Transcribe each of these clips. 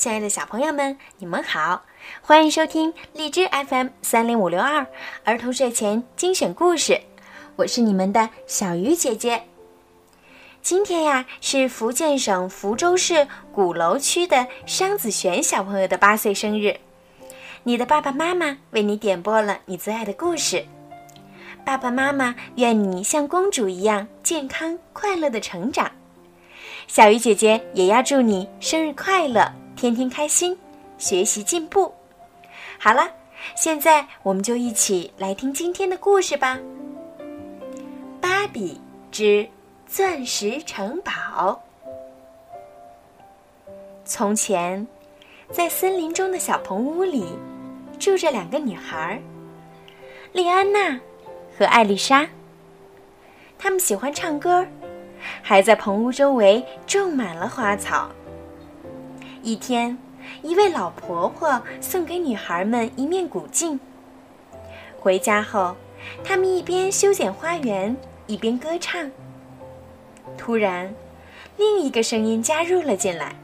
亲爱的小朋友们，你们好，欢迎收听荔枝 FM 三零五六二儿童睡前精选故事，我是你们的小鱼姐姐。今天呀，是福建省福州市鼓楼区的商子璇小朋友的八岁生日，你的爸爸妈妈为你点播了你最爱的故事。爸爸妈妈愿你像公主一样健康快乐的成长。小鱼姐姐也要祝你生日快乐！天天开心，学习进步。好了，现在我们就一起来听今天的故事吧。芭比之钻石城堡。从前，在森林中的小棚屋里，住着两个女孩，莉安娜和艾丽莎。她们喜欢唱歌，还在棚屋周围种满了花草。一天，一位老婆婆送给女孩们一面古镜。回家后，他们一边修剪花园，一边歌唱。突然，另一个声音加入了进来。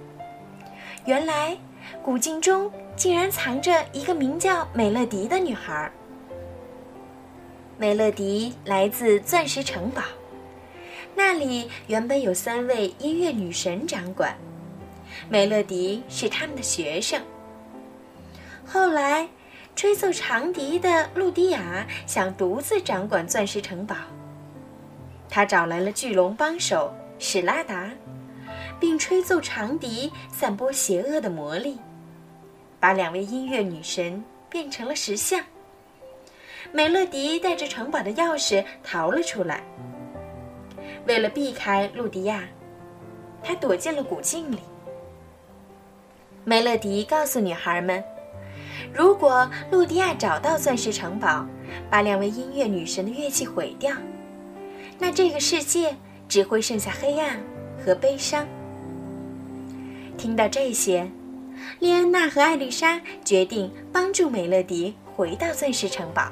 原来，古镜中竟然藏着一个名叫美乐迪的女孩。美乐迪来自钻石城堡，那里原本有三位音乐女神掌管。梅乐迪是他们的学生。后来，吹奏长笛的露迪亚想独自掌管钻石城堡。他找来了巨龙帮手史拉达，并吹奏长笛，散播邪恶的魔力，把两位音乐女神变成了石像。美乐迪带着城堡的钥匙逃了出来。为了避开露迪亚，他躲进了古镜里。梅乐迪告诉女孩们：“如果露迪亚找到钻石城堡，把两位音乐女神的乐器毁掉，那这个世界只会剩下黑暗和悲伤。”听到这些，莉安娜和艾丽莎决定帮助美乐迪回到钻石城堡。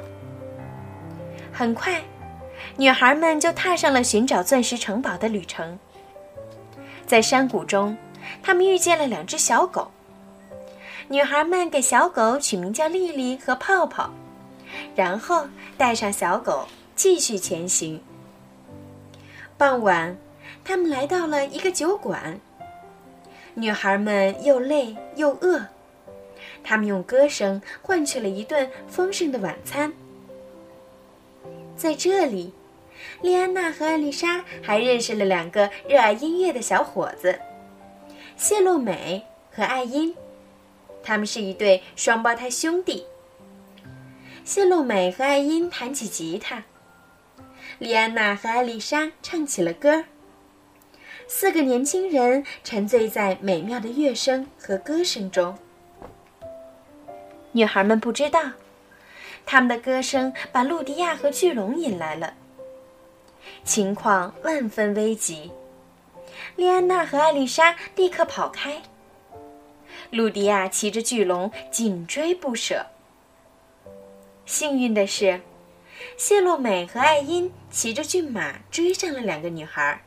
很快，女孩们就踏上了寻找钻石城堡的旅程。在山谷中，她们遇见了两只小狗。女孩们给小狗取名叫丽丽和泡泡，然后带上小狗继续前行。傍晚，他们来到了一个酒馆。女孩们又累又饿，他们用歌声换取了一顿丰盛的晚餐。在这里，莉安娜和艾丽莎还认识了两个热爱音乐的小伙子——谢洛美和艾因。他们是一对双胞胎兄弟。谢露美和艾因弹起吉他，莉安娜和艾丽莎唱起了歌。四个年轻人沉醉在美妙的乐声和歌声中。女孩们不知道，他们的歌声把露迪亚和巨龙引来了。情况万分危急，莉安娜和艾丽莎立刻跑开。露迪亚骑着巨龙紧追不舍。幸运的是，谢洛美和艾因骑着骏马追上了两个女孩。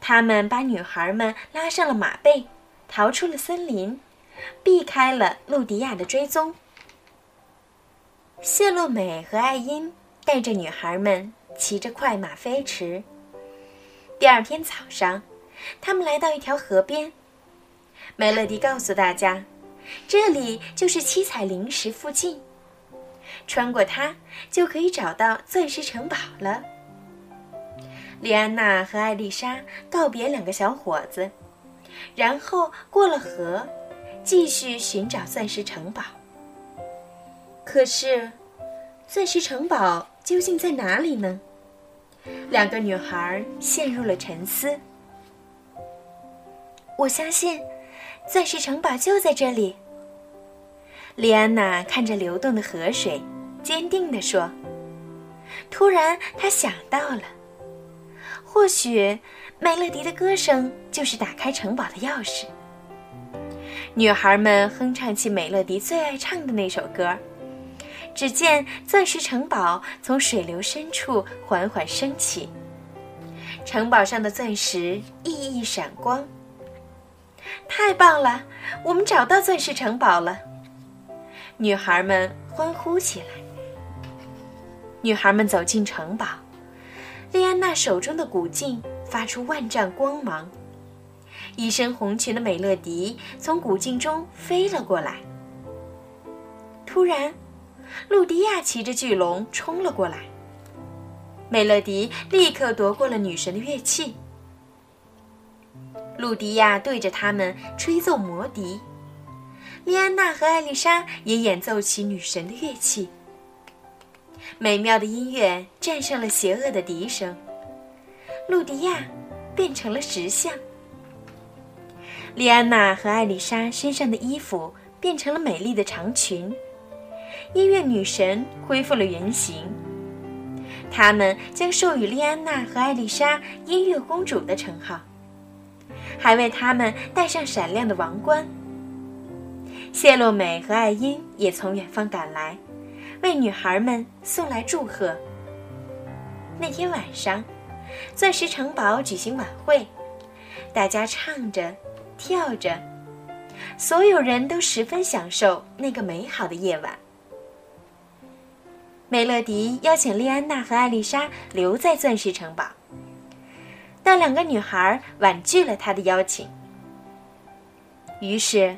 他们把女孩们拉上了马背，逃出了森林，避开了露迪亚的追踪。谢洛美和艾因带着女孩们骑着快马飞驰。第二天早上，他们来到一条河边。梅乐迪告诉大家，这里就是七彩灵石附近，穿过它就可以找到钻石城堡了。莉安娜和艾丽莎告别两个小伙子，然后过了河，继续寻找钻石城堡。可是，钻石城堡究竟在哪里呢？两个女孩陷入了沉思。我相信。钻石城堡就在这里。莉安娜看着流动的河水，坚定地说：“突然，她想到了，或许美乐迪的歌声就是打开城堡的钥匙。”女孩们哼唱起美乐迪最爱唱的那首歌。只见钻石城堡从水流深处缓缓升起，城堡上的钻石熠熠闪光。太棒了，我们找到钻石城堡了！女孩们欢呼起来。女孩们走进城堡，莉安娜手中的古镜发出万丈光芒。一身红裙的美乐迪从古镜中飞了过来。突然，露迪亚骑着巨龙冲了过来。美乐迪立刻夺过了女神的乐器。露迪亚对着他们吹奏魔笛，莉安娜和艾丽莎也演奏起女神的乐器。美妙的音乐战胜了邪恶的笛声，露迪亚变成了石像。莉安娜和艾丽莎身上的衣服变成了美丽的长裙，音乐女神恢复了原形。他们将授予莉安娜和艾丽莎“音乐公主”的称号，还为他们戴上闪亮的王冠。谢洛美和艾因也从远方赶来，为女孩们送来祝贺。那天晚上，钻石城堡举行晚会，大家唱着。跳着，所有人都十分享受那个美好的夜晚。梅乐迪邀请莉安娜和艾丽莎留在钻石城堡，但两个女孩婉拒了他的邀请。于是，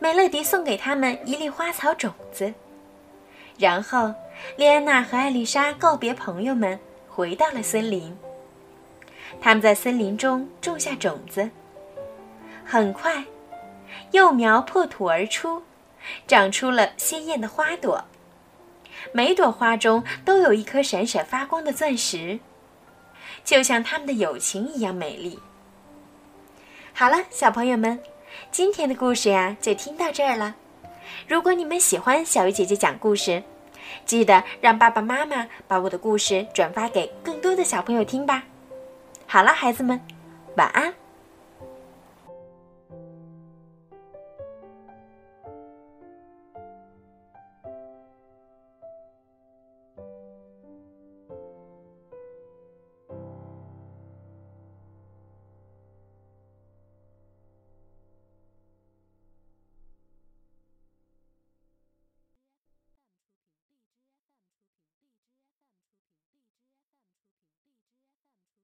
梅乐迪送给他们一粒花草种子，然后莉安娜和艾丽莎告别朋友们，回到了森林。他们在森林中种下种子。很快，幼苗破土而出，长出了鲜艳的花朵。每朵花中都有一颗闪闪发光的钻石，就像他们的友情一样美丽。好了，小朋友们，今天的故事呀就听到这儿了。如果你们喜欢小鱼姐姐讲故事，记得让爸爸妈妈把我的故事转发给更多的小朋友听吧。好了，孩子们，晚安。